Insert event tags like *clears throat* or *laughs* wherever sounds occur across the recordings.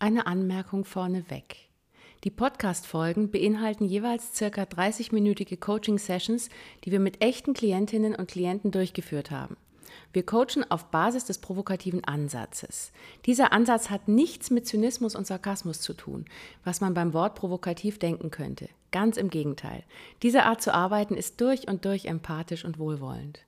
Eine Anmerkung vorneweg. Die Podcast-Folgen beinhalten jeweils circa 30-minütige Coaching-Sessions, die wir mit echten Klientinnen und Klienten durchgeführt haben. Wir coachen auf Basis des provokativen Ansatzes. Dieser Ansatz hat nichts mit Zynismus und Sarkasmus zu tun, was man beim Wort provokativ denken könnte. Ganz im Gegenteil. Diese Art zu arbeiten ist durch und durch empathisch und wohlwollend.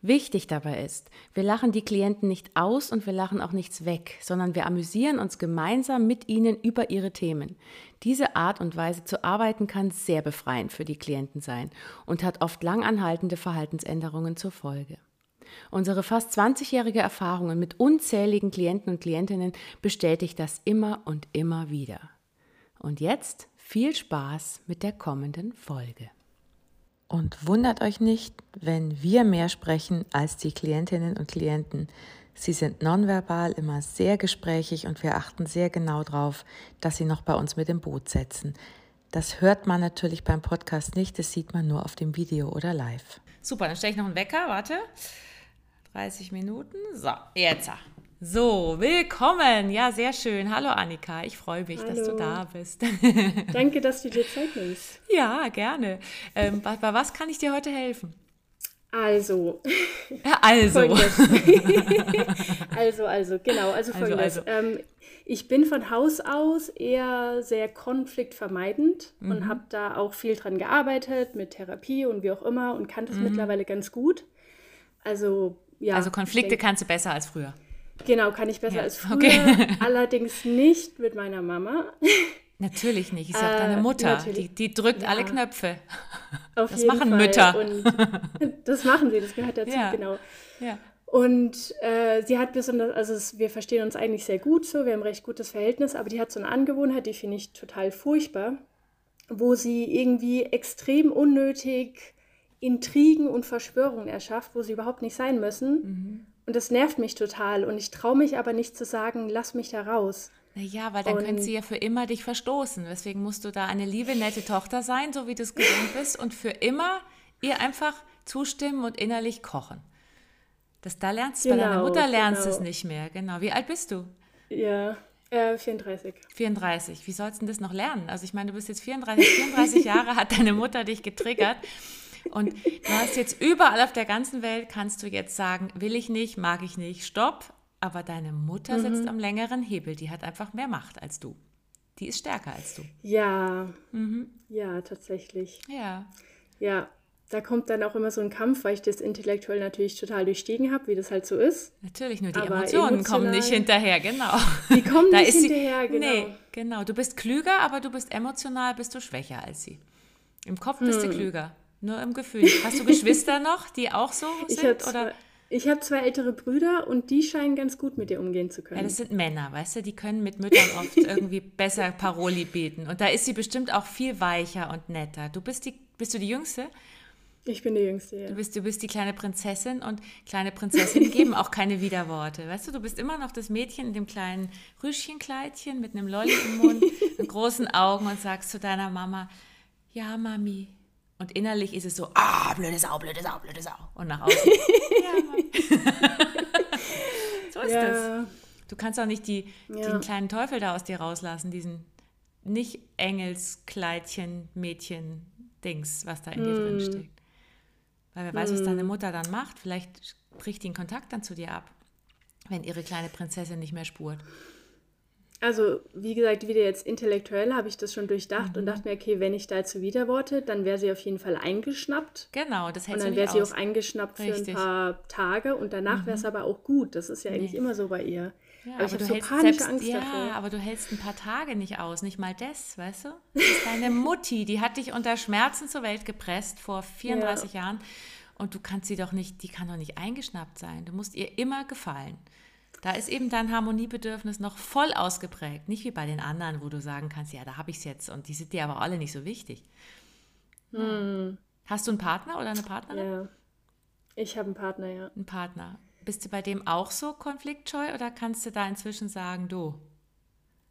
Wichtig dabei ist, wir lachen die Klienten nicht aus und wir lachen auch nichts weg, sondern wir amüsieren uns gemeinsam mit ihnen über ihre Themen. Diese Art und Weise zu arbeiten kann sehr befreiend für die Klienten sein und hat oft langanhaltende Verhaltensänderungen zur Folge. Unsere fast 20-jährige Erfahrungen mit unzähligen Klienten und Klientinnen bestätigt das immer und immer wieder. Und jetzt viel Spaß mit der kommenden Folge. Und wundert euch nicht, wenn wir mehr sprechen als die Klientinnen und Klienten. Sie sind nonverbal immer sehr gesprächig und wir achten sehr genau darauf, dass sie noch bei uns mit dem Boot setzen. Das hört man natürlich beim Podcast nicht, das sieht man nur auf dem Video oder live. Super, dann stelle ich noch einen Wecker, warte. 30 Minuten. So, jetzt. So, willkommen. Ja, sehr schön. Hallo Annika, ich freue mich, Hallo. dass du da bist. *laughs* Danke, dass du dir Zeit nimmst. Ja, gerne. Ähm, bei, bei, was kann ich dir heute helfen? Also. Also. *laughs* *laughs* also, also, genau. Also, also folgendes. Also, also. Ähm, ich bin von Haus aus eher sehr konfliktvermeidend mhm. und habe da auch viel dran gearbeitet mit Therapie und wie auch immer und kann das mhm. mittlerweile ganz gut. Also, ja. Also Konflikte denk, kannst du besser als früher. Genau, kann ich besser ja. als früher. Okay. *laughs* allerdings nicht mit meiner Mama. Natürlich nicht, ist ja auch deine äh, Mutter. Die, die drückt ja. alle Knöpfe. Auf das machen Fall. Mütter. Und *laughs* das machen sie, das gehört dazu, ja. genau. Ja. Und äh, sie hat besonders, also es, wir verstehen uns eigentlich sehr gut so, wir haben ein recht gutes Verhältnis, aber die hat so eine Angewohnheit, die finde ich total furchtbar, wo sie irgendwie extrem unnötig Intrigen und Verschwörungen erschafft, wo sie überhaupt nicht sein müssen. Mhm. Und das nervt mich total. Und ich traue mich aber nicht zu sagen, lass mich da raus. Naja, weil dann und, können sie ja für immer dich verstoßen. Deswegen musst du da eine liebe, nette Tochter sein, so wie du es gewohnt bist, und für immer ihr einfach zustimmen und innerlich kochen. Das da lernst du, genau, bei deiner Mutter lernst du genau. es nicht mehr. Genau. Wie alt bist du? Ja, äh, 34. 34. Wie sollst du denn das noch lernen? Also ich meine, du bist jetzt 34, 34 *laughs* Jahre, hat deine Mutter dich getriggert. Und du hast jetzt überall auf der ganzen Welt, kannst du jetzt sagen, will ich nicht, mag ich nicht, stopp. Aber deine Mutter mhm. sitzt am längeren Hebel, die hat einfach mehr Macht als du. Die ist stärker als du. Ja, mhm. ja, tatsächlich. Ja. Ja, da kommt dann auch immer so ein Kampf, weil ich das intellektuell natürlich total durchstiegen habe, wie das halt so ist. Natürlich, nur die Aber Emotionen kommen nicht hinterher, genau. Die kommen *laughs* da nicht hinterher, genau. Nee, genau. Du bist klüger, aber du bist emotional, bist du schwächer als sie. Im Kopf bist hm. du klüger. Nur im Gefühl. Hast du Geschwister *laughs* noch, die auch so sind? Ich habe zwei, hab zwei ältere Brüder und die scheinen ganz gut mit dir umgehen zu können. Ja, das sind Männer, weißt du, die können mit Müttern oft *laughs* irgendwie besser Paroli beten. Und da ist sie bestimmt auch viel weicher und netter. Du bist die, bist du die Jüngste? Ich bin die Jüngste, ja. Du bist, du bist die kleine Prinzessin und kleine Prinzessinnen geben auch keine Widerworte. Weißt du, du bist immer noch das Mädchen in dem kleinen Rüschenkleidchen mit einem Lolli im Mund *laughs* und großen Augen und sagst zu deiner Mama, ja, Mami, und innerlich ist es so, ah, blöde Sau, blöde Sau, blöde Sau. Und nach außen, *laughs* *laughs* so ist ja. das. Du kannst auch nicht die, ja. den kleinen Teufel da aus dir rauslassen, diesen nicht Engelskleidchen, Mädchen, Dings, was da in dir drin hm. steckt. Weil wer weiß, was deine hm. Mutter dann macht. Vielleicht bricht die den Kontakt dann zu dir ab, wenn ihre kleine Prinzessin nicht mehr spurt. Also, wie gesagt, wieder jetzt intellektuell habe ich das schon durchdacht mhm. und dachte mir, okay, wenn ich dazu widerworte, dann wäre sie auf jeden Fall eingeschnappt. Genau, das hält Und dann wäre sie auch eingeschnappt Richtig. für ein paar Tage und danach mhm. wäre es aber auch gut. Das ist ja eigentlich nee. immer so bei ihr. Ja, aber, aber ich habe so panische selbst, Angst ja, davor. aber du hältst ein paar Tage nicht aus, nicht mal das, weißt du? Das ist deine Mutti, die hat dich unter Schmerzen zur Welt gepresst vor 34 ja. Jahren und du kannst sie doch nicht, die kann doch nicht eingeschnappt sein. Du musst ihr immer gefallen. Da ist eben dein Harmoniebedürfnis noch voll ausgeprägt. Nicht wie bei den anderen, wo du sagen kannst, ja, da habe ich es jetzt und die sind dir aber alle nicht so wichtig. Hm. Hast du einen Partner oder eine Partnerin? Ja. Ich habe einen Partner, ja. Einen Partner. Bist du bei dem auch so konfliktscheu oder kannst du da inzwischen sagen, du?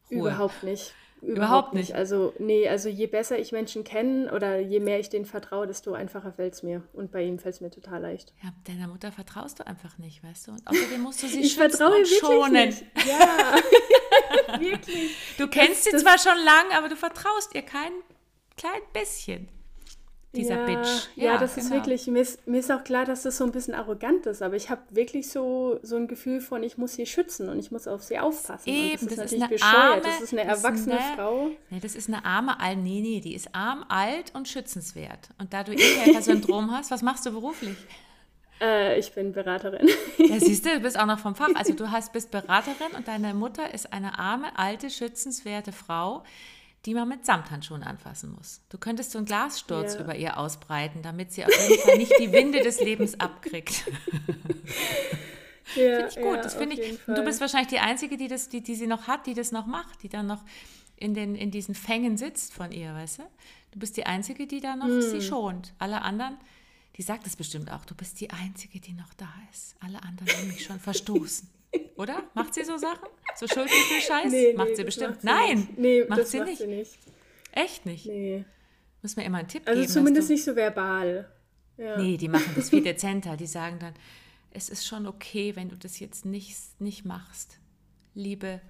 Ruhe. Überhaupt nicht. Überhaupt, Überhaupt nicht. nicht. Also, nee, also je besser ich Menschen kenne oder je mehr ich denen vertraue, desto einfacher fällt es mir. Und bei ihm fällt es mir total leicht. Ja, deiner Mutter vertraust du einfach nicht, weißt du? Und außerdem musst du sie *laughs* ich vertraue und schonen. Nicht. Ja, *laughs* wirklich. Du kennst das, sie zwar schon lange, aber du vertraust ihr kein klein bisschen dieser ja, Bitch. Ja, ja das genau. ist wirklich, mir ist, mir ist auch klar, dass das so ein bisschen arrogant ist, aber ich habe wirklich so, so ein Gefühl von, ich muss sie schützen und ich muss auf sie aufpassen. Eben, das, das ist, ist eine bescheuert. Arme, das ist eine erwachsene ist eine, Frau. Nee, das ist eine arme, alt, nee, nee, die ist arm, alt und schützenswert. Und da du Ehehelfer-Syndrom *laughs* hast, was machst du beruflich? Äh, ich bin Beraterin. Ja, siehst du, du bist auch noch vom Fach. Also du hast, bist Beraterin und deine Mutter ist eine arme, alte, schützenswerte Frau, die man mit Samthandschuhen anfassen muss. Du könntest so einen Glassturz ja. über ihr ausbreiten, damit sie auf jeden Fall nicht die Winde des Lebens abkriegt. *laughs* Ja, finde ich gut. Ja, das finde ich. Du bist wahrscheinlich die Einzige, die, das, die, die sie noch hat, die das noch macht, die dann noch in, den, in diesen Fängen sitzt von ihr, weißt du? Du bist die Einzige, die da noch hm. sie schont. Alle anderen, die sagt es bestimmt auch, du bist die Einzige, die noch da ist. Alle anderen haben mich schon verstoßen. Oder? Macht sie so Sachen? So Schuldgefühl-Scheiß? Nee, macht nee, sie bestimmt. Macht sie Nein, nee, macht, sie, macht nicht. sie, nicht. Echt nicht? Nee. Muss mir immer einen Tipp also geben. Also zumindest nicht so verbal. Ja. Nee, die machen das viel dezenter. Die sagen dann, es ist schon okay, wenn du das jetzt nicht, nicht machst. Liebe,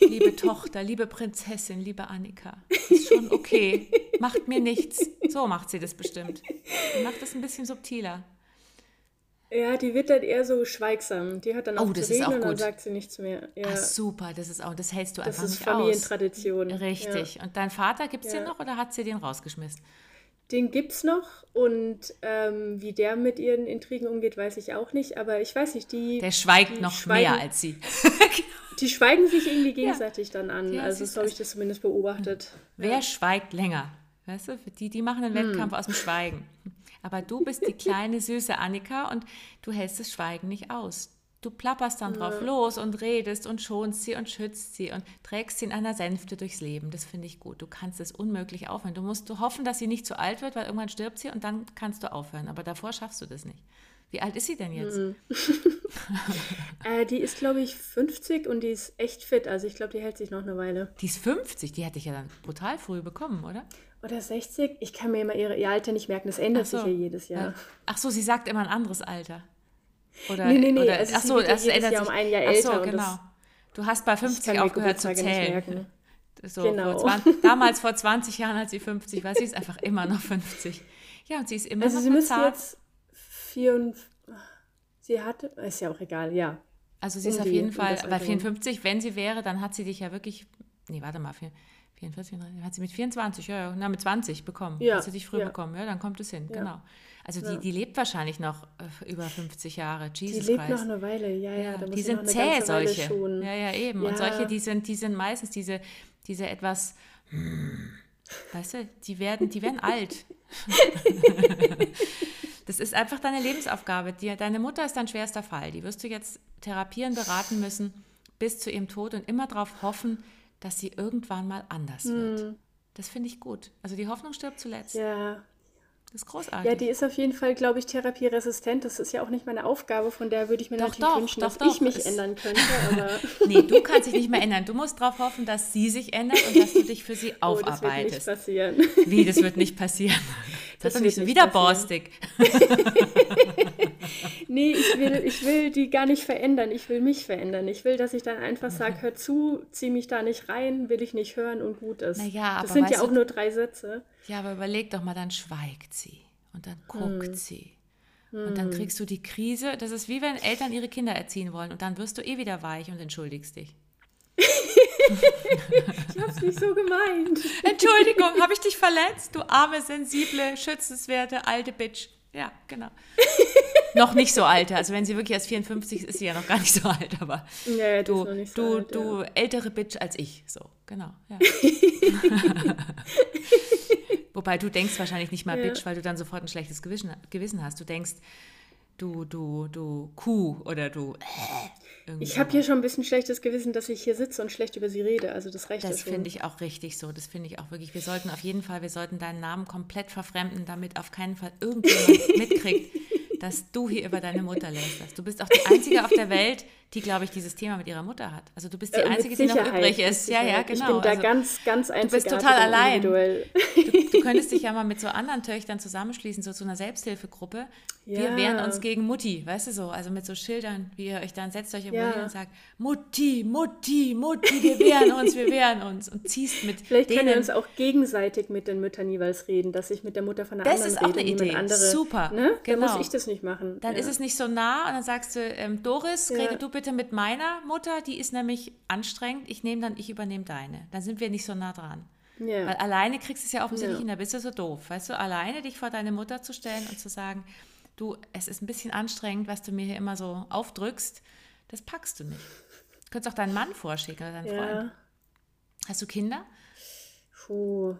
liebe *laughs* Tochter, liebe Prinzessin, liebe Annika, ist schon okay. Macht mir nichts. So macht sie das bestimmt. Die macht das ein bisschen subtiler. Ja, die wird dann eher so schweigsam. Die hat dann auch oh, das zu reden ist auch und dann sagt sie nichts mehr. Ja. Ach, super, das ist auch, das hältst du das einfach nicht aus. Das ist Familientradition. Richtig. Ja. Und dein Vater, gibt es ja. den noch oder hat sie den rausgeschmissen? Den gibt es noch und ähm, wie der mit ihren Intrigen umgeht, weiß ich auch nicht. Aber ich weiß nicht, die. Der schweigt die noch schweigen, mehr als sie. *laughs* die schweigen sich irgendwie gegenseitig ja. dann an. Ja, also so habe ich das zumindest beobachtet. Wer schweigt länger? Weißt du, die, die machen einen Wettkampf hm. aus dem Schweigen. Aber du bist die kleine, süße Annika und du hältst das Schweigen nicht aus. Du plapperst dann drauf los und redest und schonst sie und schützt sie und trägst sie in einer Sänfte durchs Leben. Das finde ich gut. Du kannst es unmöglich aufhören. Du musst du hoffen, dass sie nicht zu alt wird, weil irgendwann stirbt sie und dann kannst du aufhören. Aber davor schaffst du das nicht. Wie alt ist sie denn jetzt? Mhm. *laughs* äh, die ist, glaube ich, 50 und die ist echt fit. Also ich glaube, die hält sich noch eine Weile. Die ist 50? Die hätte ich ja dann brutal früh bekommen, oder? Oder 60? Ich kann mir immer ihre, ihr Alter nicht merken, das ändert so. sich ja jedes Jahr. Ach so, sie sagt immer ein anderes Alter. Oder, nee, nee, nee. Oder, also ach so, das ändert Jahr sich. um ein Jahr älter. Ach so, genau. Du hast bei 50 aufgehört zu zählen. So, genau. 20, *laughs* damals vor 20 Jahren, als sie 50 war, sie ist einfach immer noch 50. Ja, und sie ist immer also noch sie müsste jetzt vier und sie hatte, ist ja auch egal, ja. Also sie ist auf jeden Fall bei 54, wenn sie wäre, dann hat sie dich ja wirklich, nee, warte mal, 44, hat sie mit 24, ja, ja, na, mit 20 bekommen. Ja. Hat sie dich früh ja. bekommen, ja, dann kommt es hin, ja. genau. Also die, die lebt wahrscheinlich noch äh, über 50 Jahre, Jesus Die lebt Christ. noch eine Weile, ja, ja. die sind zäh, solche. Ja, ja, eben. Und solche, die sind, die sind meistens diese, diese etwas, hm, weißt du, die werden, die werden alt. *laughs* das ist einfach deine Lebensaufgabe. Die, deine Mutter ist dein schwerster Fall. Die wirst du jetzt therapieren, beraten müssen bis zu ihrem Tod und immer darauf hoffen, dass sie irgendwann mal anders wird. Hm. Das finde ich gut. Also die Hoffnung stirbt zuletzt. Ja. Das ist großartig. Ja, die ist auf jeden Fall, glaube ich, therapieresistent. Das ist ja auch nicht meine Aufgabe, von der würde ich mir doch, natürlich doch, wünschen, doch, dass doch, ich mich ändern *laughs* könnte. Aber nee, du kannst dich nicht mehr ändern. Du musst darauf hoffen, dass sie sich ändert und dass du dich für sie *laughs* oh, aufarbeitest. Das wird nicht passieren. Wie, das wird nicht passieren? *laughs* Das, das ist doch nicht so wieder borstig. Nee, ich will, ich will die gar nicht verändern. Ich will mich verändern. Ich will, dass ich dann einfach sage, hör zu, zieh mich da nicht rein, will ich nicht hören und gut ist. Naja, das sind ja auch du, nur drei Sätze. Ja, aber überleg doch mal, dann schweigt sie und dann guckt hm. sie. Und dann hm. kriegst du die Krise. Das ist wie wenn Eltern ihre Kinder erziehen wollen und dann wirst du eh wieder weich und entschuldigst dich. *laughs* ich hab's nicht so gemeint. Entschuldigung, habe ich dich verletzt? Du arme, sensible, schützenswerte alte Bitch. Ja, genau. *laughs* noch nicht so alt. Also wenn sie wirklich erst 54 ist, ist sie ja noch gar nicht so alt, aber ja, du, du, alt, du ja. ältere Bitch als ich. So, genau. Ja. *laughs* Wobei du denkst wahrscheinlich nicht mal Bitch, weil du dann sofort ein schlechtes Gewissen, Gewissen hast. Du denkst, du, du, du Kuh oder du. Äh, ich habe hier schon ein bisschen schlechtes Gewissen, dass ich hier sitze und schlecht über sie rede. Also das reicht Das finde ich auch richtig so. Das finde ich auch wirklich. Wir sollten auf jeden Fall, wir sollten deinen Namen komplett verfremden, damit auf keinen Fall irgendjemand *laughs* mitkriegt, dass du hier über deine Mutter lässt. Du bist auch die Einzige auf der Welt, die, glaube ich, dieses Thema mit ihrer Mutter hat. Also du bist die äh, Einzige, die noch übrig ist. Ja, ja, genau. Ich bin da also, ganz, ganz einzigartig. Du bist total allein. Du, du, *laughs* könntest dich ja mal mit so anderen Töchtern zusammenschließen, so zu einer Selbsthilfegruppe. Ja. Wir wehren uns gegen Mutti, weißt du so, also mit so Schildern, wie ihr euch dann setzt euch irgendwo ja. hin und sagt, Mutti, Mutti, Mutti, wir wehren uns, wir wehren uns und ziehst mit Vielleicht denen. können wir uns auch gegenseitig mit den Müttern jeweils reden, dass ich mit der Mutter von der das anderen rede. Das ist auch eine Idee, andere, super. Ne? Genau. Dann muss ich das nicht machen. Dann ja. ist es nicht so nah und dann sagst du, ähm, Doris, rede du bitte mit meiner Mutter, die ist nämlich anstrengend, ich nehme dann, ich übernehme deine. Dann sind wir nicht so nah dran. Ja. Weil alleine kriegst du es ja offensichtlich ja. hin, da bist du so doof. Weißt du, alleine dich vor deine Mutter zu stellen und zu sagen, du, es ist ein bisschen anstrengend, was du mir hier immer so aufdrückst, das packst du nicht. Du könntest auch deinen Mann vorschicken oder deinen ja. Freund. Hast du Kinder? Puh.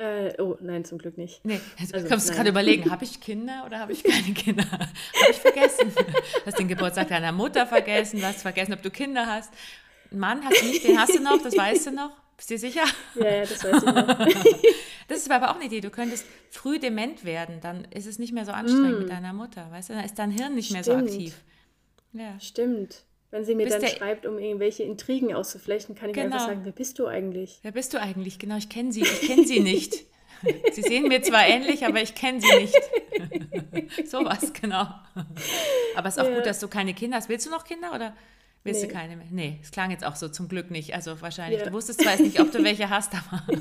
Äh, oh, nein, zum Glück nicht. Nee, also, also kannst du gerade überlegen, habe ich Kinder oder habe ich keine Kinder? *laughs* habe ich vergessen. hast den Geburtstag deiner Mutter vergessen, du hast vergessen, ob du Kinder hast. Einen Mann hast du nicht, den hast du noch, das weißt du noch. Bist du dir sicher? Ja, ja, das weiß ich noch. *laughs* das ist aber auch eine Idee. Du könntest früh dement werden, dann ist es nicht mehr so anstrengend mm. mit deiner Mutter, weißt du? Dann ist dein Hirn nicht Stimmt. mehr so aktiv. Ja. Stimmt. Wenn sie mir dann schreibt, um irgendwelche Intrigen auszuflechten, kann ich genau. einfach sagen, wer bist du eigentlich? Wer bist du eigentlich? Genau, ich kenne sie. Ich kenne sie nicht. *laughs* Sie sehen mir zwar ähnlich, aber ich kenne sie nicht. *laughs* Sowas, genau. Aber es ist auch ja. gut, dass du keine Kinder hast. Willst du noch Kinder oder willst nee. du keine mehr? Nee, es klang jetzt auch so zum Glück nicht. Also wahrscheinlich, ja. du wusstest zwar nicht, ob du welche hast, aber. *laughs*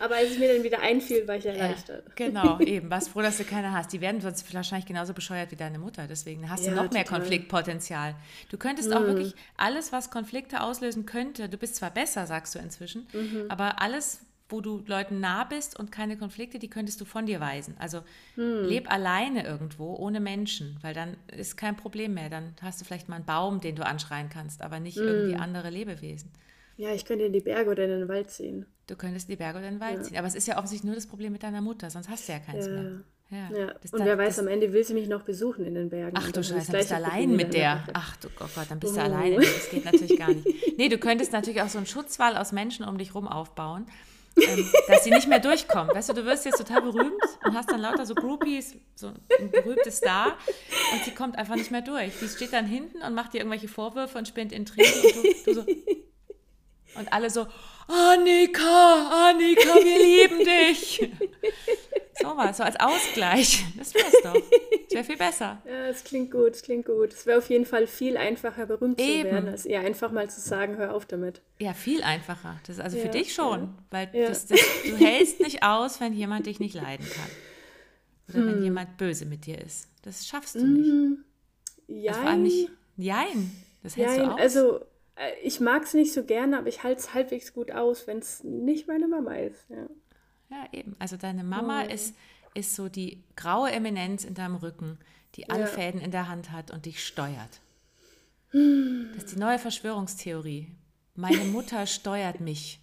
Aber als es mir dann wieder einfiel, war ich erleichtert. Ja, genau, eben. Was froh, dass du keine hast. Die werden sonst wahrscheinlich genauso bescheuert wie deine Mutter. Deswegen hast ja, du noch mehr Konfliktpotenzial. Du könntest mhm. auch wirklich alles, was Konflikte auslösen könnte, du bist zwar besser, sagst du inzwischen, mhm. aber alles, wo du Leuten nah bist und keine Konflikte, die könntest du von dir weisen. Also hm. leb alleine irgendwo, ohne Menschen, weil dann ist kein Problem mehr. Dann hast du vielleicht mal einen Baum, den du anschreien kannst, aber nicht hm. irgendwie andere Lebewesen. Ja, ich könnte in die Berge oder in den Wald ziehen. Du könntest in die Berge oder in den Wald ja. ziehen. Aber es ist ja offensichtlich nur das Problem mit deiner Mutter, sonst hast du ja keins ja. mehr. Ja. ja. Und wer weiß, am Ende will sie mich noch besuchen in den Bergen. Ach du Scheiße, dann bist du allein mit der. Ach du Gott, dann bist oh. du alleine. Das geht natürlich gar nicht. Nee, du könntest natürlich auch so einen Schutzwall aus Menschen um dich rum aufbauen, ähm, dass sie nicht mehr durchkommen. Weißt du, du wirst jetzt total berühmt und hast dann lauter so Groupies, so ein berühmtes Star und sie kommt einfach nicht mehr durch. Die steht dann hinten und macht dir irgendwelche Vorwürfe und spinnt Intrigen und du, du so, und alle so, Annika, Annika, wir lieben dich. *laughs* So was, so als Ausgleich. Das wär's doch. Das wäre viel besser. Ja, es klingt gut, es klingt gut. Es wäre auf jeden Fall viel einfacher, berühmt Eben. zu werden, als eher einfach mal zu sagen, hör auf damit. Ja, viel einfacher. Das ist also ja, für dich schon. Ja. Weil ja. Das, das, du hältst nicht aus, wenn jemand dich nicht leiden kann. Oder hm. wenn jemand böse mit dir ist. Das schaffst du nicht. Hm. Jein. Also vor allem nicht. Jein. Das hältst Jein. du aus. Also ich mag es nicht so gerne, aber ich halte es halbwegs gut aus, wenn es nicht meine Mama ist. Ja, ja eben. Also deine Mama oh. ist, ist so die graue Eminenz in deinem Rücken, die alle ja. Fäden in der Hand hat und dich steuert. Hm. Das ist die neue Verschwörungstheorie. Meine Mutter steuert mich.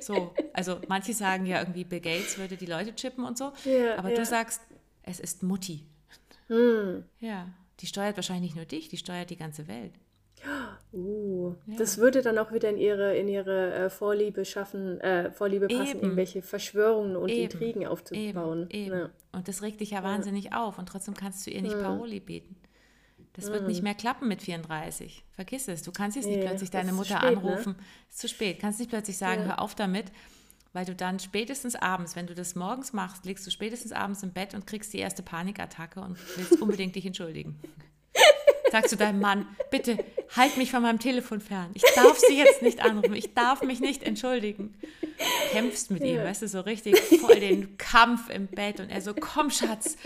So, also manche sagen ja irgendwie, Bill Gates würde die Leute chippen und so, ja, aber du sagst, es ist Mutti. Hm. Ja, die steuert wahrscheinlich nicht nur dich, die steuert die ganze Welt. Uh, ja. das würde dann auch wieder in ihre, in ihre äh, Vorliebe schaffen, äh, Vorliebe passen, eben. irgendwelche Verschwörungen und eben. Intrigen aufzubauen. Eben. Ja. Und das regt dich ja wahnsinnig auf und trotzdem kannst du ihr nicht Paroli bieten. Das wird nicht mehr klappen mit 34. Vergiss es. Du kannst jetzt nee, nicht plötzlich deine Mutter spät, ne? anrufen. Ne? Ist zu spät. Kannst nicht plötzlich sagen, hör auf damit, weil du dann spätestens abends, wenn du das morgens machst, liegst du spätestens abends im Bett und kriegst die erste Panikattacke und willst unbedingt dich entschuldigen. *laughs* Sagst du deinem Mann, bitte halt mich von meinem Telefon fern. Ich darf sie jetzt nicht anrufen. Ich darf mich nicht entschuldigen. Kämpfst mit ja. ihm, weißt du, so richtig voll den Kampf im Bett und er so, komm Schatz,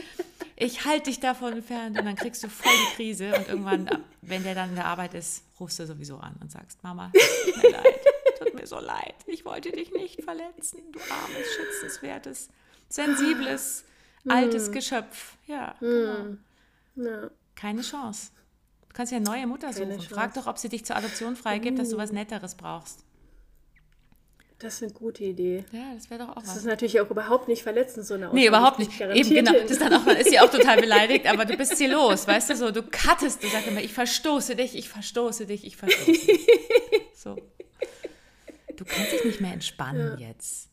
ich halte dich davon entfernt und dann kriegst du voll die Krise und irgendwann, wenn der dann in der Arbeit ist, rufst du sowieso an und sagst, Mama, tut mir leid, tut mir so leid, ich wollte dich nicht verletzen, du armes, schützenswertes, sensibles, altes hm. Geschöpf. Ja, hm. genau. Ja. Keine Chance. Du kannst ja eine neue Mutter suchen. Frag doch, ob sie dich zur Adoption freigibt, uh. dass du was Netteres brauchst. Das ist eine gute Idee. Ja, das wäre doch auch das was. Das ist natürlich auch überhaupt nicht verletzend, so eine Aussage. Nee, überhaupt nicht. Eben, genau. Das ist dann auch, ist sie auch total beleidigt, aber du bist sie *laughs* los, weißt du, so, du cuttest, du sagst immer, ich verstoße dich, ich verstoße dich, ich verstoße dich. *laughs* So. Du kannst dich nicht mehr entspannen ja. jetzt.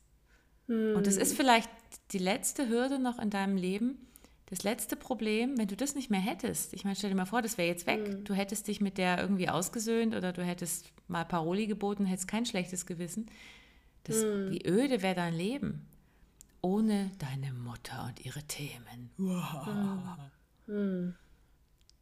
Hm. Und es ist vielleicht die letzte Hürde noch in deinem Leben, das letzte Problem, wenn du das nicht mehr hättest, ich meine, stell dir mal vor, das wäre jetzt weg, mhm. du hättest dich mit der irgendwie ausgesöhnt oder du hättest mal Paroli geboten, hättest kein schlechtes Gewissen. Das, mhm. Wie öde wäre dein Leben ohne deine Mutter und ihre Themen. Mhm.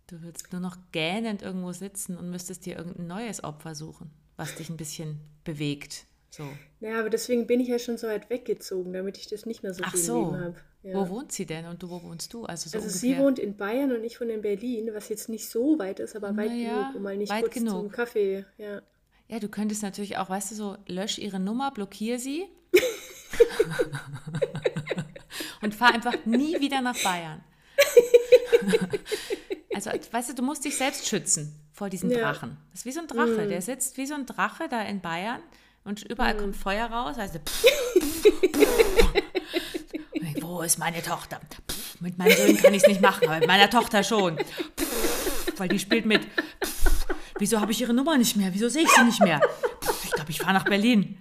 Du würdest nur noch gähnend irgendwo sitzen und müsstest dir irgendein neues Opfer suchen, was dich ein bisschen bewegt. So. Ja, aber deswegen bin ich ja schon so weit weggezogen, damit ich das nicht mehr so Ach viel so. Leben habe. Ja. Wo wohnt sie denn und du, wo wohnst du? Also, so also sie wohnt in Bayern und ich wohne in Berlin, was jetzt nicht so weit ist, aber weit naja, genug, um mal nicht kurz genug. zum Kaffee. Ja. ja, du könntest natürlich auch, weißt du, so lösch ihre Nummer, blockier sie *laughs* und fahr einfach nie wieder nach Bayern. also, weißt du, du musst dich selbst schützen vor diesen Drachen. Das ist wie so ein Drache, mm. der sitzt wie so ein Drache da in Bayern und überall mm. kommt Feuer raus. Also, *laughs* wo ist meine Tochter? Pff, mit meinem Sohn kann ich es nicht machen, aber mit meiner Tochter schon. Pff, weil die spielt mit. Pff, wieso habe ich ihre Nummer nicht mehr? Wieso sehe ich sie nicht mehr? ich glaube, ich fahre nach Berlin.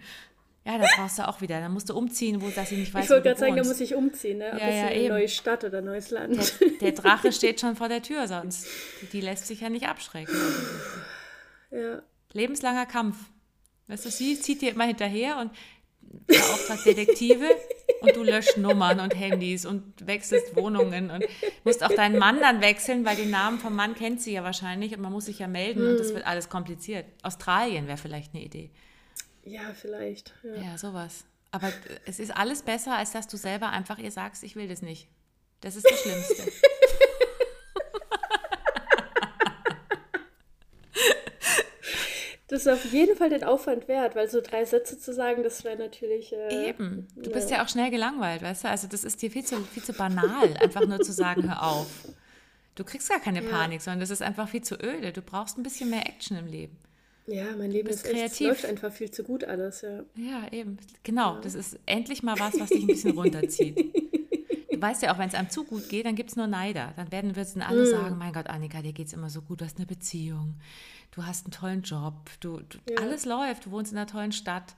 Ja, da brauchst du auch wieder. Da musst du umziehen, wo das sie nicht weiß. Ich wollte gerade sagen, da muss ich umziehen, ne? Ob ja, ja, eine neue Stadt oder neues Land. Der, der, Drache *laughs* steht schon vor der Tür, sonst. Die, die lässt sich ja nicht abschrecken. Ja. Lebenslanger Kampf. Weißt du, sie zieht dir immer hinterher und beauftragt Detektive und du löscht Nummern und Handys und wechselst Wohnungen und musst auch deinen Mann dann wechseln, weil den Namen vom Mann kennt sie ja wahrscheinlich und man muss sich ja melden hm. und das hm. wird alles kompliziert. Australien wäre vielleicht eine Idee. Ja, vielleicht. Ja. ja, sowas. Aber es ist alles besser, als dass du selber einfach ihr sagst, ich will das nicht. Das ist das Schlimmste. *laughs* Das ist auf jeden Fall den Aufwand wert, weil so drei Sätze zu sagen, das wäre natürlich. Äh, Eben. Du ja. bist ja auch schnell gelangweilt, weißt du? Also, das ist dir viel zu, viel zu banal, einfach nur zu sagen, hör auf. Du kriegst gar keine ja. Panik, sondern das ist einfach viel zu öde. Du brauchst ein bisschen mehr Action im Leben. Ja, mein Leben ist kreativ. Echt, läuft einfach viel zu gut alles, ja. Ja, eben. Genau. Ja. Das ist endlich mal was, was dich ein bisschen *laughs* runterzieht. Du weißt ja auch, wenn es einem zu gut geht, dann gibt es nur Neider. Dann werden wir dann alle mm. sagen, mein Gott, Annika, dir geht es immer so gut, du hast eine Beziehung du hast einen tollen Job, du, du ja. alles läuft, du wohnst in einer tollen Stadt.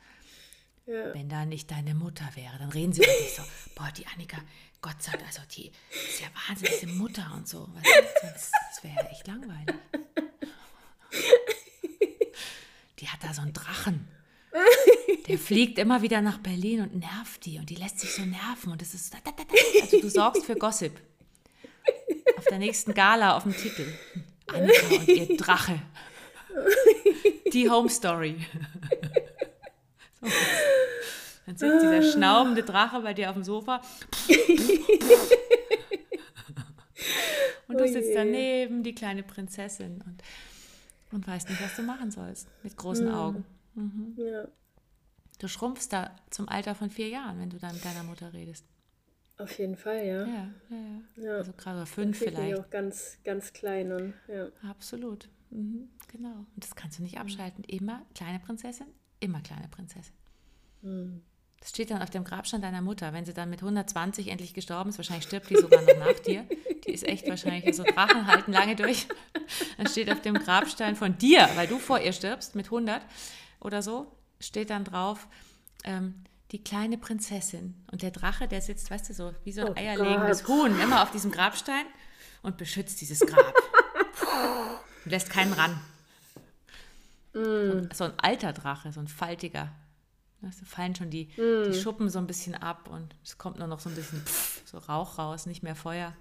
Ja. Wenn da nicht deine Mutter wäre, dann reden sie über dich so, *laughs* boah, die Annika, Gott sei Dank, also die ist ja wahnsinnig, diese Mutter und so. Du, das, das wäre ja echt langweilig. *laughs* Die hat da so einen Drachen. Der fliegt immer wieder nach Berlin und nervt die und die lässt sich so nerven und das ist, also du sorgst für Gossip. Auf der nächsten Gala auf dem Titel. Annika und ihr Drache. Die Home Story. So. Dann sitzt dieser schnaubende Drache bei dir auf dem Sofa. Und du sitzt daneben, die kleine Prinzessin, und, und weißt nicht, was du machen sollst. Mit großen mhm. Augen. Mhm. Ja. Du schrumpfst da zum Alter von vier Jahren, wenn du dann mit deiner Mutter redest. Auf jeden Fall, ja. Ja, ja, ja. ja. Also gerade fünf vielleicht. auch ganz, ganz klein und ja. Absolut. Mhm, genau. Und das kannst du nicht mhm. abschalten. Immer kleine Prinzessin, immer kleine Prinzessin. Mhm. Das steht dann auf dem Grabstein deiner Mutter. Wenn sie dann mit 120 endlich gestorben ist, wahrscheinlich stirbt die sogar noch nach dir. Die ist echt wahrscheinlich so Drachen halten lange durch. Dann steht auf dem Grabstein von dir, weil du vor ihr stirbst mit 100 oder so, steht dann drauf, ähm, die kleine Prinzessin. Und der Drache, der sitzt, weißt du, so wie so ein oh eierlegendes Gott. Huhn, immer auf diesem Grabstein und beschützt dieses Grab. und *laughs* lässt keinen ran. Mm. So ein alter Drache, so ein faltiger. Da fallen schon die, mm. die Schuppen so ein bisschen ab und es kommt nur noch so ein bisschen pff, so Rauch raus, nicht mehr Feuer.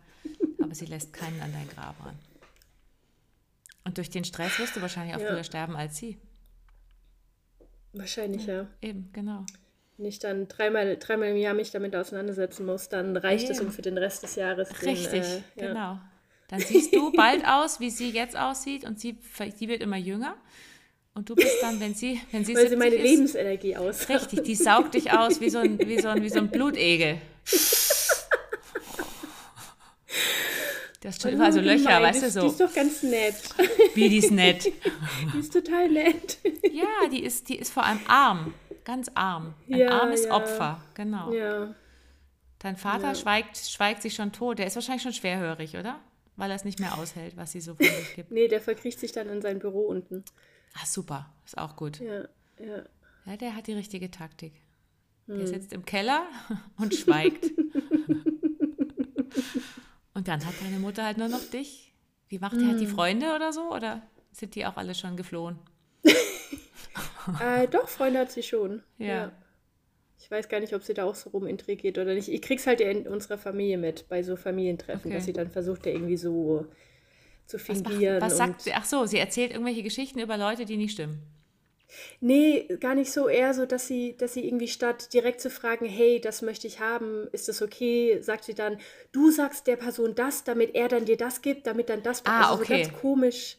Aber sie lässt keinen an dein Grab ran. Und durch den Stress wirst du wahrscheinlich auch ja. früher sterben als sie. Wahrscheinlich, ja. ja. Eben, genau nicht dann dreimal, dreimal im Jahr mich damit auseinandersetzen muss, dann reicht es, um für den Rest des Jahres. Richtig, den, äh, ja. genau. Dann siehst du bald aus, wie sie jetzt aussieht und sie, sie wird immer jünger. Und du bist dann, wenn sie, wenn sie Weil sie meine ist, Lebensenergie aus. Richtig, die saugt dich aus wie so ein, wie so ein, wie so ein *laughs* Blutegel. Das schon überall so Löcher, gemein. weißt du so. Die ist doch ganz nett. *laughs* Wie, die ist nett? *laughs* Die ist total nett. Ja, die ist, die ist vor allem arm ganz arm. Ein ja, armes ja. Opfer, genau. Ja. Dein Vater schweigt, schweigt sich schon tot. Der ist wahrscheinlich schon schwerhörig, oder? Weil er es nicht mehr aushält, was sie so von sich gibt. *laughs* nee, der verkriecht sich dann in sein Büro unten. Ach, super. Ist auch gut. Ja, ja. Ja, der hat die richtige Taktik. Der hm. sitzt im Keller und schweigt. Und dann hat deine Mutter halt nur noch dich. Wie macht die? Hat die hm. Freunde oder so? Oder sind die auch alle schon geflohen? *laughs* äh, doch, Freunde hat sie schon. ja. ja. Ich weiß gar nicht, ob sie da auch so rumintrigiert oder nicht. Ich krieg's halt ja in unserer Familie mit, bei so Familientreffen, okay. dass sie dann versucht, ja irgendwie so zu fingieren. Was, macht, was sagt sie? Ach so, sie erzählt irgendwelche Geschichten über Leute, die nicht stimmen. Nee, gar nicht so. Eher so, dass sie, dass sie irgendwie statt direkt zu fragen, hey, das möchte ich haben, ist das okay, sagt sie dann, du sagst der Person das, damit er dann dir das gibt, damit dann das. Ah, also okay. So ganz komisch.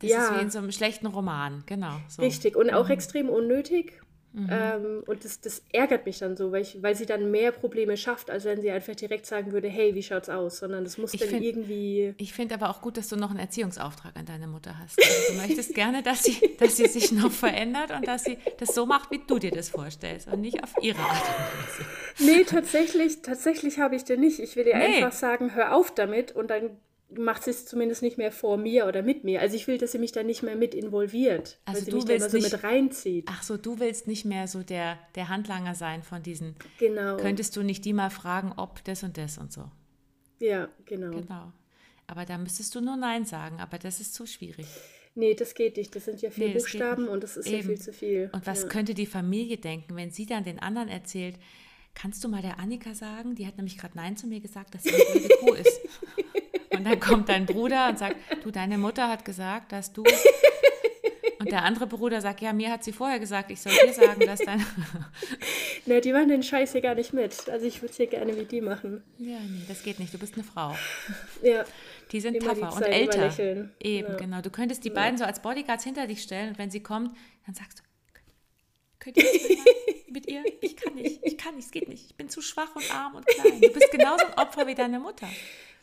Das ja. ist wie in so einem schlechten Roman, genau. So. Richtig und auch mhm. extrem unnötig. Mhm. Ähm, und das, das ärgert mich dann so, weil, ich, weil sie dann mehr Probleme schafft, als wenn sie einfach direkt sagen würde, hey, wie schaut's aus? Sondern das muss ich dann find, irgendwie. Ich finde aber auch gut, dass du noch einen Erziehungsauftrag an deine Mutter hast. Also du möchtest gerne, dass sie, dass sie sich noch verändert und dass sie das so macht, wie du dir das vorstellst und nicht auf ihre Art und Weise. Nee, tatsächlich, tatsächlich habe ich dir nicht. Ich will dir nee. einfach sagen, hör auf damit und dann macht sie es zumindest nicht mehr vor mir oder mit mir. Also ich will, dass sie mich da nicht mehr mit involviert, also weil sie du mich da immer so mit reinzieht. Ach so, du willst nicht mehr so der, der Handlanger sein von diesen. Genau. Könntest du nicht die mal fragen, ob das und das und so? Ja, genau. Genau. Aber da müsstest du nur Nein sagen, aber das ist zu schwierig. Nee, das geht nicht. Das sind ja vier nee, Buchstaben und das ist Eben. ja viel zu viel. Und was ja. könnte die Familie denken, wenn sie dann den anderen erzählt, kannst du mal der Annika sagen, die hat nämlich gerade Nein zu mir gesagt, dass sie eine blöde Kuh ist. *laughs* Dann kommt dein Bruder und sagt, du, deine Mutter hat gesagt, dass du. *laughs* Und der andere Bruder sagt, ja, mir hat sie vorher gesagt, ich soll dir sagen, dass dein. *laughs* ne, die machen den Scheiß hier gar nicht mit. Also ich würde es hier gerne wie die machen. Ja, nee, das geht nicht. Du bist eine Frau. Ja. Die sind tougher und älter. Eben, ja. genau. Du könntest die ja. beiden so als Bodyguards hinter dich stellen und wenn sie kommt, dann sagst du, könnt ihr *laughs* mit ihr? Ich kann nicht, ich kann nicht, es geht nicht. Ich bin zu schwach und arm und klein. Du bist genauso ein Opfer wie deine Mutter.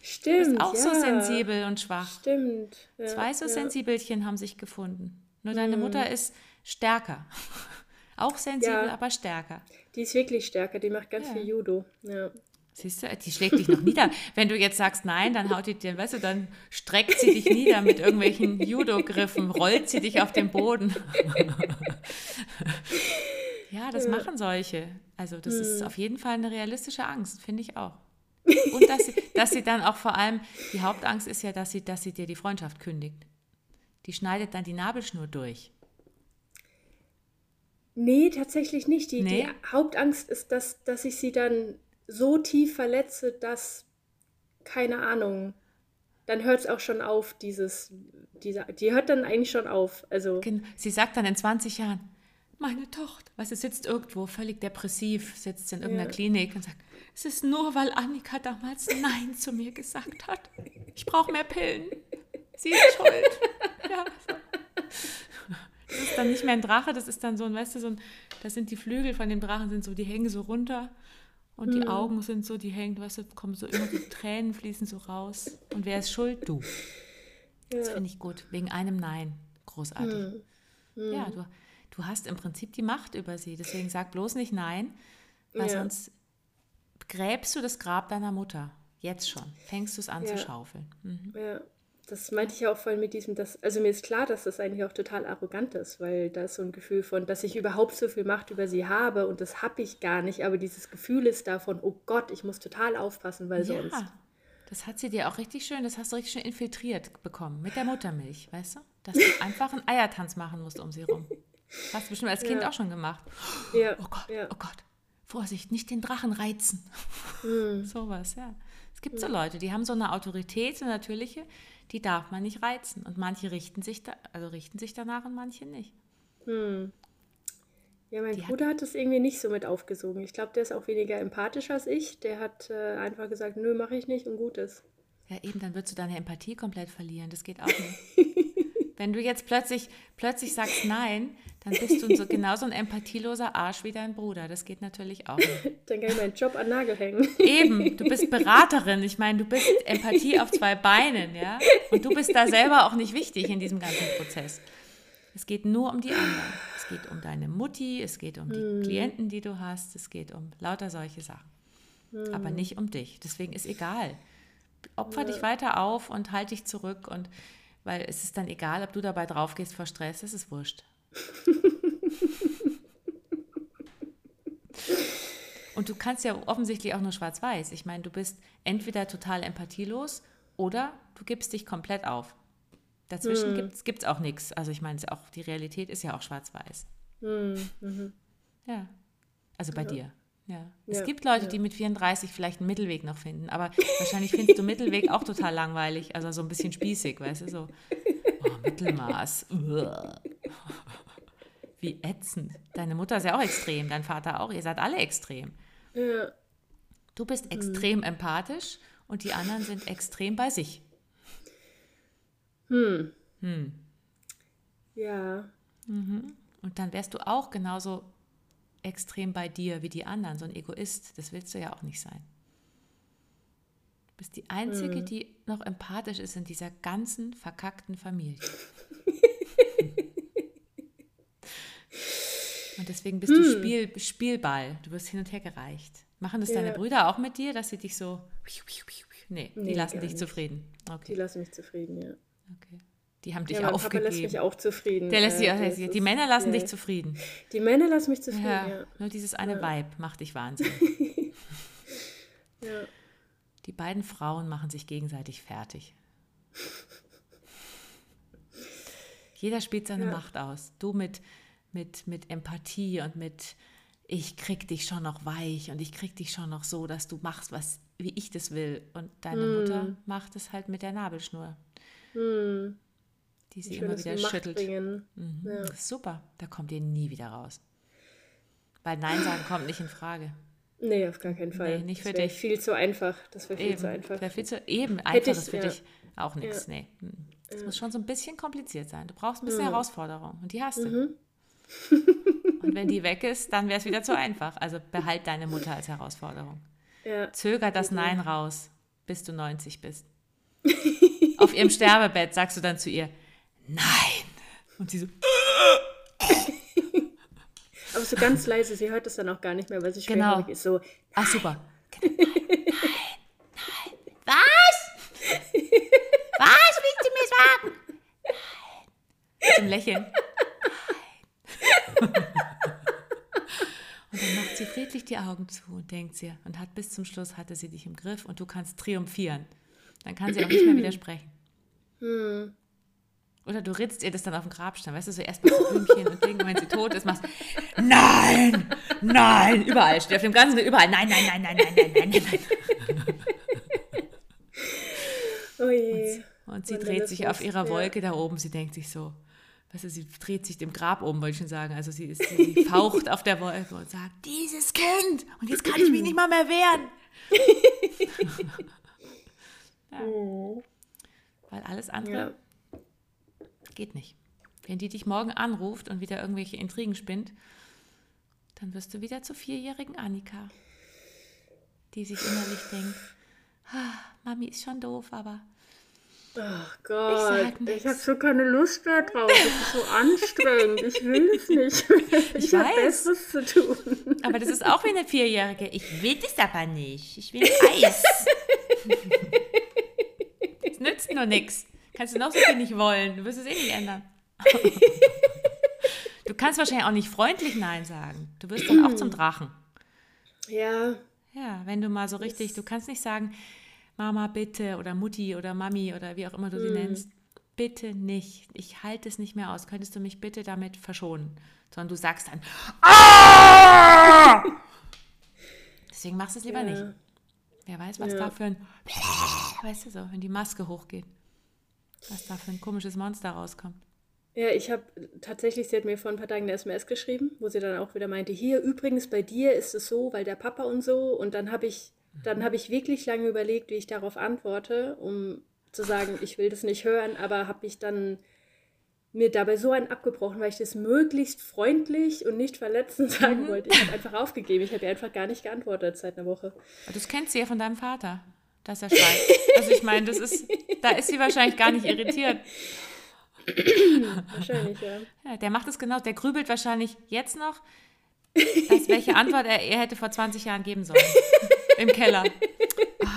Stimmt. Du bist auch ja. so sensibel und schwach. Stimmt. Ja, Zwei so ja. Sensibelchen haben sich gefunden. Nur deine mhm. Mutter ist stärker. *laughs* Auch sensibel, aber stärker. Die ist wirklich stärker. Die macht ganz viel Judo. Ja. Siehst du, die schlägt dich noch *laughs* nieder. Wenn du jetzt sagst nein, dann haut die dir, weißt du, dann streckt sie dich nieder mit irgendwelchen *laughs* Judo-Griffen, rollt sie dich auf den Boden. ja, das ja. machen solche. Also das hm. ist auf jeden Fall eine realistische Angst, finde ich auch. Und dass sie, dass sie dann auch vor allem, die Hauptangst ist ja, dass sie, dass sie dir die Freundschaft kündigt. Die schneidet dann die Nabelschnur durch. Nee, tatsächlich nicht. Die, nee? die Hauptangst ist, dass, dass ich sie dann so tief verletze, dass, keine Ahnung, dann hört es auch schon auf, dieses, diese, die hört dann eigentlich schon auf. Also, sie sagt dann in 20 Jahren, meine Tochter, weißt du, sitzt irgendwo völlig depressiv, sitzt in irgendeiner ja. Klinik und sagt, es ist nur, weil Annika damals Nein zu mir gesagt hat. Ich brauche mehr Pillen. Sie ist schuld. Ja. Das ist dann nicht mehr ein Drache, das ist dann so ein, weißt du, so ein, das sind die Flügel von dem Drachen, sind so, die hängen so runter und die hm. Augen sind so, die hängen, weißt du, kommen so immer die Tränen fließen so raus. Und wer ist schuld? Du. Ja. Das finde ich gut. Wegen einem Nein. Großartig. Hm. Hm. Ja, du, du hast im Prinzip die Macht über sie. Deswegen sag bloß nicht Nein, weil ja. sonst gräbst du das Grab deiner Mutter. Jetzt schon. Fängst du es an ja. zu schaufeln. Mhm. Ja, das meinte ich auch voll mit diesem, dass, also mir ist klar, dass das eigentlich auch total arrogant ist, weil da ist so ein Gefühl von, dass ich überhaupt so viel Macht über sie habe und das habe ich gar nicht, aber dieses Gefühl ist davon, oh Gott, ich muss total aufpassen, weil ja. sonst. Das hat sie dir auch richtig schön, das hast du richtig schön infiltriert bekommen mit der Muttermilch, weißt du? Dass du einfach einen Eiertanz machen musst um sie rum. Hast du bestimmt als Kind ja. auch schon gemacht. Ja. Oh Gott, ja. oh Gott. Vorsicht, nicht den Drachen reizen. Mhm. *laughs* Sowas, ja. Es gibt so Leute, die haben so eine Autorität, so eine natürliche, die darf man nicht reizen. Und manche richten sich da, also richten sich danach und manche nicht. Mhm. Ja, mein die Bruder hat, das irgendwie nicht so mit aufgesogen. Ich glaube, der ist auch weniger empathisch als ich. Der hat äh, einfach gesagt, nö, mache ich nicht und gut ist. Ja, eben, dann würdest du deine Empathie komplett verlieren. Das geht auch nicht. *laughs* Wenn du jetzt plötzlich, plötzlich sagst Nein, dann bist du so, *laughs* genauso ein empathieloser Arsch wie dein Bruder. Das geht natürlich auch nicht. *laughs* Dann kann ich meinen Job an Nagel hängen. Eben, du bist *laughs* Beraterin. Ich meine, du bist Empathie auf zwei Beinen, ja? Und du bist da selber auch nicht wichtig in diesem ganzen Prozess. Es geht nur um die anderen. Es geht um deine Mutti, es geht um die hm. Klienten, die du hast, es geht um lauter solche Sachen. Hm. Aber nicht um dich. Deswegen ist egal. Opfer ja. dich weiter auf und halt dich zurück und weil es ist dann egal, ob du dabei drauf gehst vor Stress, es ist wurscht. *laughs* Und du kannst ja offensichtlich auch nur schwarz-weiß. Ich meine, du bist entweder total empathielos oder du gibst dich komplett auf. Dazwischen mhm. gibt es auch nichts. Also ich meine, auch die Realität ist ja auch schwarz-weiß. Mhm. Mhm. Ja. Also bei ja. dir. Ja. Es ja, gibt Leute, ja. die mit 34 vielleicht einen Mittelweg noch finden, aber wahrscheinlich findest du Mittelweg auch total langweilig, also so ein bisschen spießig, weißt du, so oh, Mittelmaß. Wie ätzend. Deine Mutter ist ja auch extrem, dein Vater auch, ihr seid alle extrem. Ja. Du bist extrem hm. empathisch und die anderen sind extrem bei sich. Hm. Hm. Ja. Mhm. Und dann wärst du auch genauso extrem bei dir wie die anderen, so ein Egoist. Das willst du ja auch nicht sein. Du bist die Einzige, hm. die noch empathisch ist in dieser ganzen verkackten Familie. *laughs* und deswegen bist hm. du Spiel, Spielball. Du wirst hin und her gereicht. Machen das ja. deine Brüder auch mit dir, dass sie dich so. Nee, die nee, lassen dich nicht. zufrieden. Okay. Die lassen mich zufrieden, ja. Okay. Die haben dich ja, aufgegeben. Papa lässt mich auch zufrieden. Der lässt äh, die, die Männer lassen ja. dich zufrieden. Die Männer lassen mich zufrieden, ja. ja. Nur dieses eine Vibe macht dich wahnsinnig. *laughs* ja. Die beiden Frauen machen sich gegenseitig fertig. Jeder spielt seine Macht aus. Du mit, mit, mit Empathie und mit ich krieg dich schon noch weich und ich krieg dich schon noch so, dass du machst, was wie ich das will. Und deine mm. Mutter macht es halt mit der Nabelschnur. Mm die sie immer wieder schüttelt. Mhm. Ja. Super, da kommt ihr nie wieder raus. Weil Nein sagen kommt nicht in Frage. Nee, auf gar keinen Fall. Nee, nicht für das dich. viel zu einfach. Das wäre viel zu einfach. Wäre viel zu, eben, einfach ist für ja. dich auch nichts. Ja. Nee. Es ja. muss schon so ein bisschen kompliziert sein. Du brauchst ein bisschen mhm. Herausforderung und die hast du. Mhm. und wenn die weg ist, dann wäre es wieder zu einfach. Also behalt deine Mutter als Herausforderung. Ja. Zöger das Nein raus, bis du 90 bist. *laughs* Auf ihrem Sterbebett sagst du dann zu ihr, nein. Und sie so. Aber so ganz leise, sie hört es dann auch gar nicht mehr, weil sie genau. schwerhörig ist. So, Ach, super. Nein, nein. Was? Was willst du mir sagen? Nein. Zum Lächeln. Nein. Und dann macht sie friedlich die Augen zu und denkt sie, und hat bis zum Schluss hatte sie dich im Griff und du kannst triumphieren. Dann kann sie auch nicht mehr widersprechen. Hm. Oder du ritzt ihr das dann auf den Grabstein, weißt du, so erstmal so Blümchen und Ding, wenn sie tot ist, machst Nein! Nein! Überall steht auf dem ganzen, überall, nein, nein, nein, nein, nein, nein, nein, nein. Oh je. Und, und sie und dreht sich auf ihrer Wolke ja. da oben, sie denkt sich so, weißt du, sie dreht sich dem Grab oben, wollte ich schon sagen, also sie, ist, sie *laughs* faucht auf der Wolke und sagt, dieses Kind! Und jetzt kann ich mich nicht mal mehr wehren. *laughs* ja. oh. Weil alles andere ja Geht nicht. Wenn die dich morgen anruft und wieder irgendwelche Intrigen spinnt, dann wirst du wieder zur vierjährigen Annika, die sich innerlich denkt, ah, Mami ist schon doof, aber Ach Gott, ich, ich habe so keine Lust mehr drauf. Das ist so anstrengend. Ich will es nicht. *laughs* Ich, ich habe Besseres zu tun. Aber das ist auch wie eine Vierjährige. Ich will das aber nicht. Ich will Eis. *laughs* Es nützt nur nichts. Kannst du noch so viel nicht wollen. Du wirst es eh nicht ändern. *laughs* du kannst wahrscheinlich auch nicht freundlich Nein sagen. Du wirst dann auch zum Drachen. Ja. Ja, wenn du mal so richtig, du kannst nicht sagen, Mama, bitte oder Mutti oder Mami oder wie auch immer du sie mm. nennst. Bitte nicht. Ich halte es nicht mehr aus. Könntest du mich bitte damit verschonen? Sondern du sagst dann, ah! Deswegen machst du es lieber ja. nicht. Wer weiß, was ja. da für ein, weißt du so, wenn die Maske hochgeht was da für ein komisches Monster rauskommt. Ja, ich habe tatsächlich, sie hat mir vor ein paar Tagen eine SMS geschrieben, wo sie dann auch wieder meinte, hier übrigens bei dir ist es so, weil der Papa und so. Und dann habe ich, dann habe ich wirklich lange überlegt, wie ich darauf antworte, um zu sagen, ich will das nicht hören, aber habe ich dann mir dabei so einen abgebrochen, weil ich das möglichst freundlich und nicht verletzend sagen mhm. wollte. Ich habe einfach aufgegeben. Ich habe ihr einfach gar nicht geantwortet seit einer Woche. Das kennst du ja von deinem Vater dass er schreit. Also ich meine, das ist, da ist sie wahrscheinlich gar nicht irritiert. Wahrscheinlich, ja. ja. Der macht es genau, der grübelt wahrscheinlich jetzt noch, dass welche Antwort er, er hätte vor 20 Jahren geben sollen. Im Keller. Oh,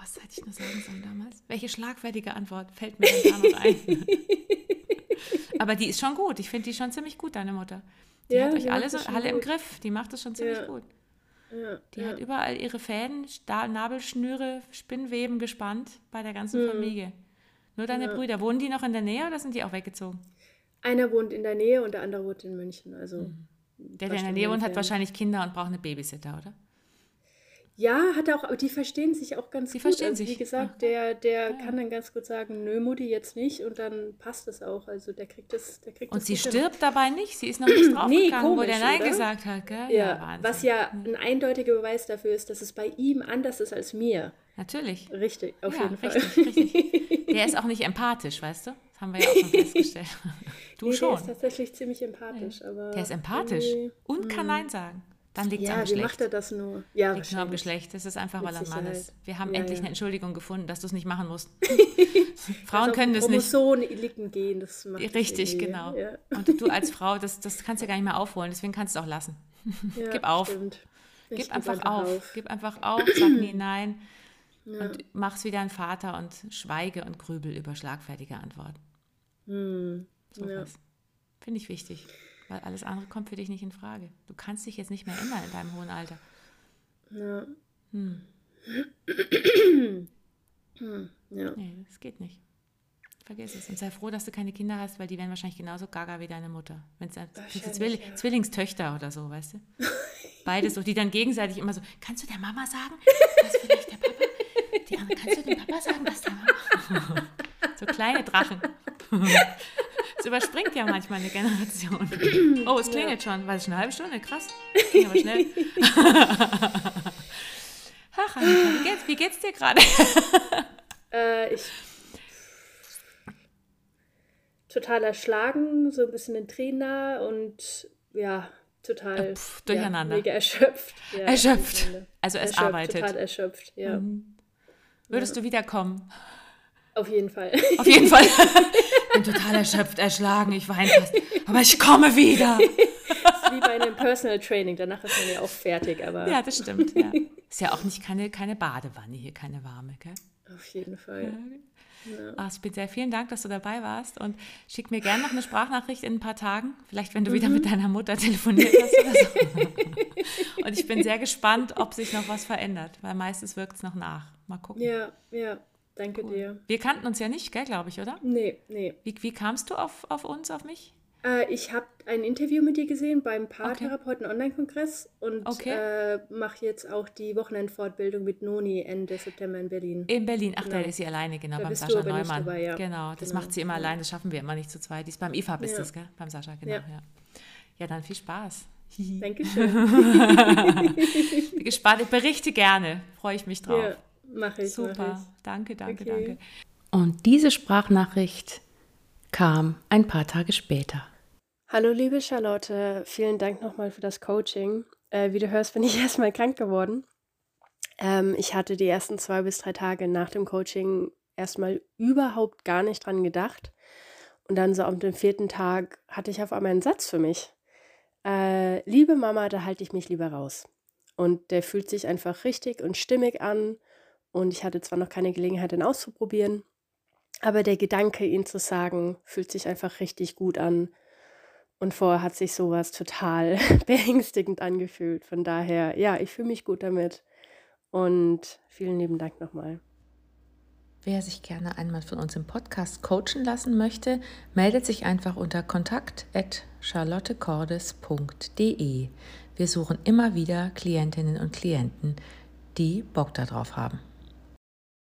was hätte ich nur sagen sollen damals? Welche schlagfertige Antwort fällt mir denn da noch ein? Aber die ist schon gut. Ich finde die schon ziemlich gut, deine Mutter. Die ja, hat euch alle, so, alle im Griff. Die macht es schon ziemlich ja. gut. Ja, die ja. hat überall ihre Fäden, Nabelschnüre, Spinnweben gespannt bei der ganzen mhm. Familie. Nur deine ja. Brüder, wohnen die noch in der Nähe oder sind die auch weggezogen? Einer wohnt in der Nähe und der andere wohnt in München. Also mhm. Der, der in der Nähe wohnt, hat wahrscheinlich Kinder und braucht eine Babysitter, oder? Ja, hat er auch, die verstehen sich auch ganz die gut. Verstehen also, sich. Wie gesagt, der, der ja. kann dann ganz gut sagen, nö, Mutti, jetzt nicht und dann passt es auch. Also der kriegt das, der kriegt Und das sie stirbt hin. dabei nicht, sie ist noch nicht *clears throat* draufgegangen, nee, komisch, wo der Nein oder? gesagt hat, gell? Ja, ja was ja ein eindeutiger Beweis dafür ist, dass es bei ihm anders ist als mir. Natürlich. Richtig, auf ja, jeden Fall. Richtig, richtig. Der ist auch nicht *laughs* empathisch, weißt du? Das haben wir ja auch schon festgestellt. *laughs* Du nee, schon. Der ist tatsächlich ziemlich empathisch. Aber der ist empathisch und kann Nein sagen. Dann liegt es ja, am Geschlecht. wie macht er das nur? Ja, liegt nur am Geschlecht. Das ist einfach, weil er ein Mann ist. Wir haben ja, endlich ja. eine Entschuldigung gefunden, dass du es nicht machen musst. *laughs* Frauen können das nicht. liegen gehen, das macht Richtig, genau. Ja. Und du als Frau, das, das kannst du gar nicht mehr aufholen, deswegen kannst du auch lassen. *laughs* Gib auf. Gib einfach, einfach auf. auf. Gib einfach auf, sag nie nein. Und mach's wieder ein Vater und schweige und grübel über schlagfertige Antworten. Hm. So Finde ich wichtig. Weil alles andere kommt für dich nicht in Frage. Du kannst dich jetzt nicht mehr ändern in deinem hohen Alter. Ja. Hm. Hm. Ja. Nee, das geht nicht. Vergiss es. Und sei froh, dass du keine Kinder hast, weil die wären wahrscheinlich genauso gaga wie deine Mutter. Wenn es Zwill ja. Zwillingstöchter oder so, weißt du? *laughs* Beides so, die dann gegenseitig immer so, kannst du der Mama sagen, *laughs* dass vielleicht der Papa, die andere, kannst du dem Papa sagen, dass der Mama. *laughs* so kleine Drachen. *laughs* Es überspringt ja manchmal eine Generation. *clears throat* Oh, es klingelt ja. schon. War es schon eine halbe Stunde? Krass. Ging aber schnell. *laughs* Ach, Annika, wie geht's, wie geht's dir gerade? *laughs* äh, ich. Total erschlagen, so ein bisschen in Trainer und ja, total. Pff, durcheinander. Ja, mega erschöpft. Ja, erschöpft. Also es erschöpft, arbeitet. Total erschöpft, ja. Mhm. Würdest du wiederkommen? Auf jeden Fall. Auf jeden Fall. Ich *laughs* bin total erschöpft, erschlagen, ich weine fast. Aber ich komme wieder. *laughs* Das ist wie bei einem Personal Training, danach ist man ja auch fertig. Aber ja, das stimmt. Ja. Ist ja auch nicht keine, keine Badewanne hier, keine warme, gell? Auf jeden Fall. Ja. Ach, ich bin sehr vielen Dank, dass du dabei warst und schick mir gerne noch eine Sprachnachricht in ein paar Tagen. Vielleicht, wenn du mhm. wieder mit deiner Mutter telefoniert hast oder so. *laughs* und ich bin sehr gespannt, ob sich noch was verändert, weil meistens wirkt es noch nach. Mal gucken. Ja, ja. Danke cool. dir. Wir kannten uns ja nicht, gell, glaube ich, oder? Nee, nee. Wie, wie kamst du auf, auf uns, auf mich? Äh, ich habe ein Interview mit dir gesehen beim Paartherapeuten okay. Online-Kongress und okay. äh, mache jetzt auch die Wochenendfortbildung mit Noni Ende September in Berlin. In Berlin, ach, genau. da ist sie alleine, genau, da beim Sascha du, Neumann. Dabei, ja. Genau, das genau. macht sie immer ja. allein, das schaffen wir immer nicht zu zweit. Die ist beim IFAB, ist ja. das, gell? Beim Sascha, genau, ja. ja. Ja, dann viel Spaß. Dankeschön. *laughs* *laughs* Bin gespannt, ich berichte gerne, freue ich mich drauf. Mache ich. Super. Mach ich. Danke, danke, okay. danke. Und diese Sprachnachricht kam ein paar Tage später. Hallo liebe Charlotte, vielen Dank nochmal für das Coaching. Äh, wie du hörst, bin ich *laughs* erstmal krank geworden. Ähm, ich hatte die ersten zwei bis drei Tage nach dem Coaching erstmal überhaupt gar nicht dran gedacht. Und dann so am vierten Tag hatte ich auf einmal einen Satz für mich. Äh, liebe Mama, da halte ich mich lieber raus. Und der fühlt sich einfach richtig und stimmig an. Und ich hatte zwar noch keine Gelegenheit, ihn auszuprobieren, aber der Gedanke, ihn zu sagen, fühlt sich einfach richtig gut an. Und vorher hat sich sowas total *laughs* beängstigend angefühlt. Von daher, ja, ich fühle mich gut damit. Und vielen lieben Dank nochmal. Wer sich gerne einmal von uns im Podcast coachen lassen möchte, meldet sich einfach unter kontakt.charlottecordes.de. Wir suchen immer wieder Klientinnen und Klienten, die Bock darauf haben.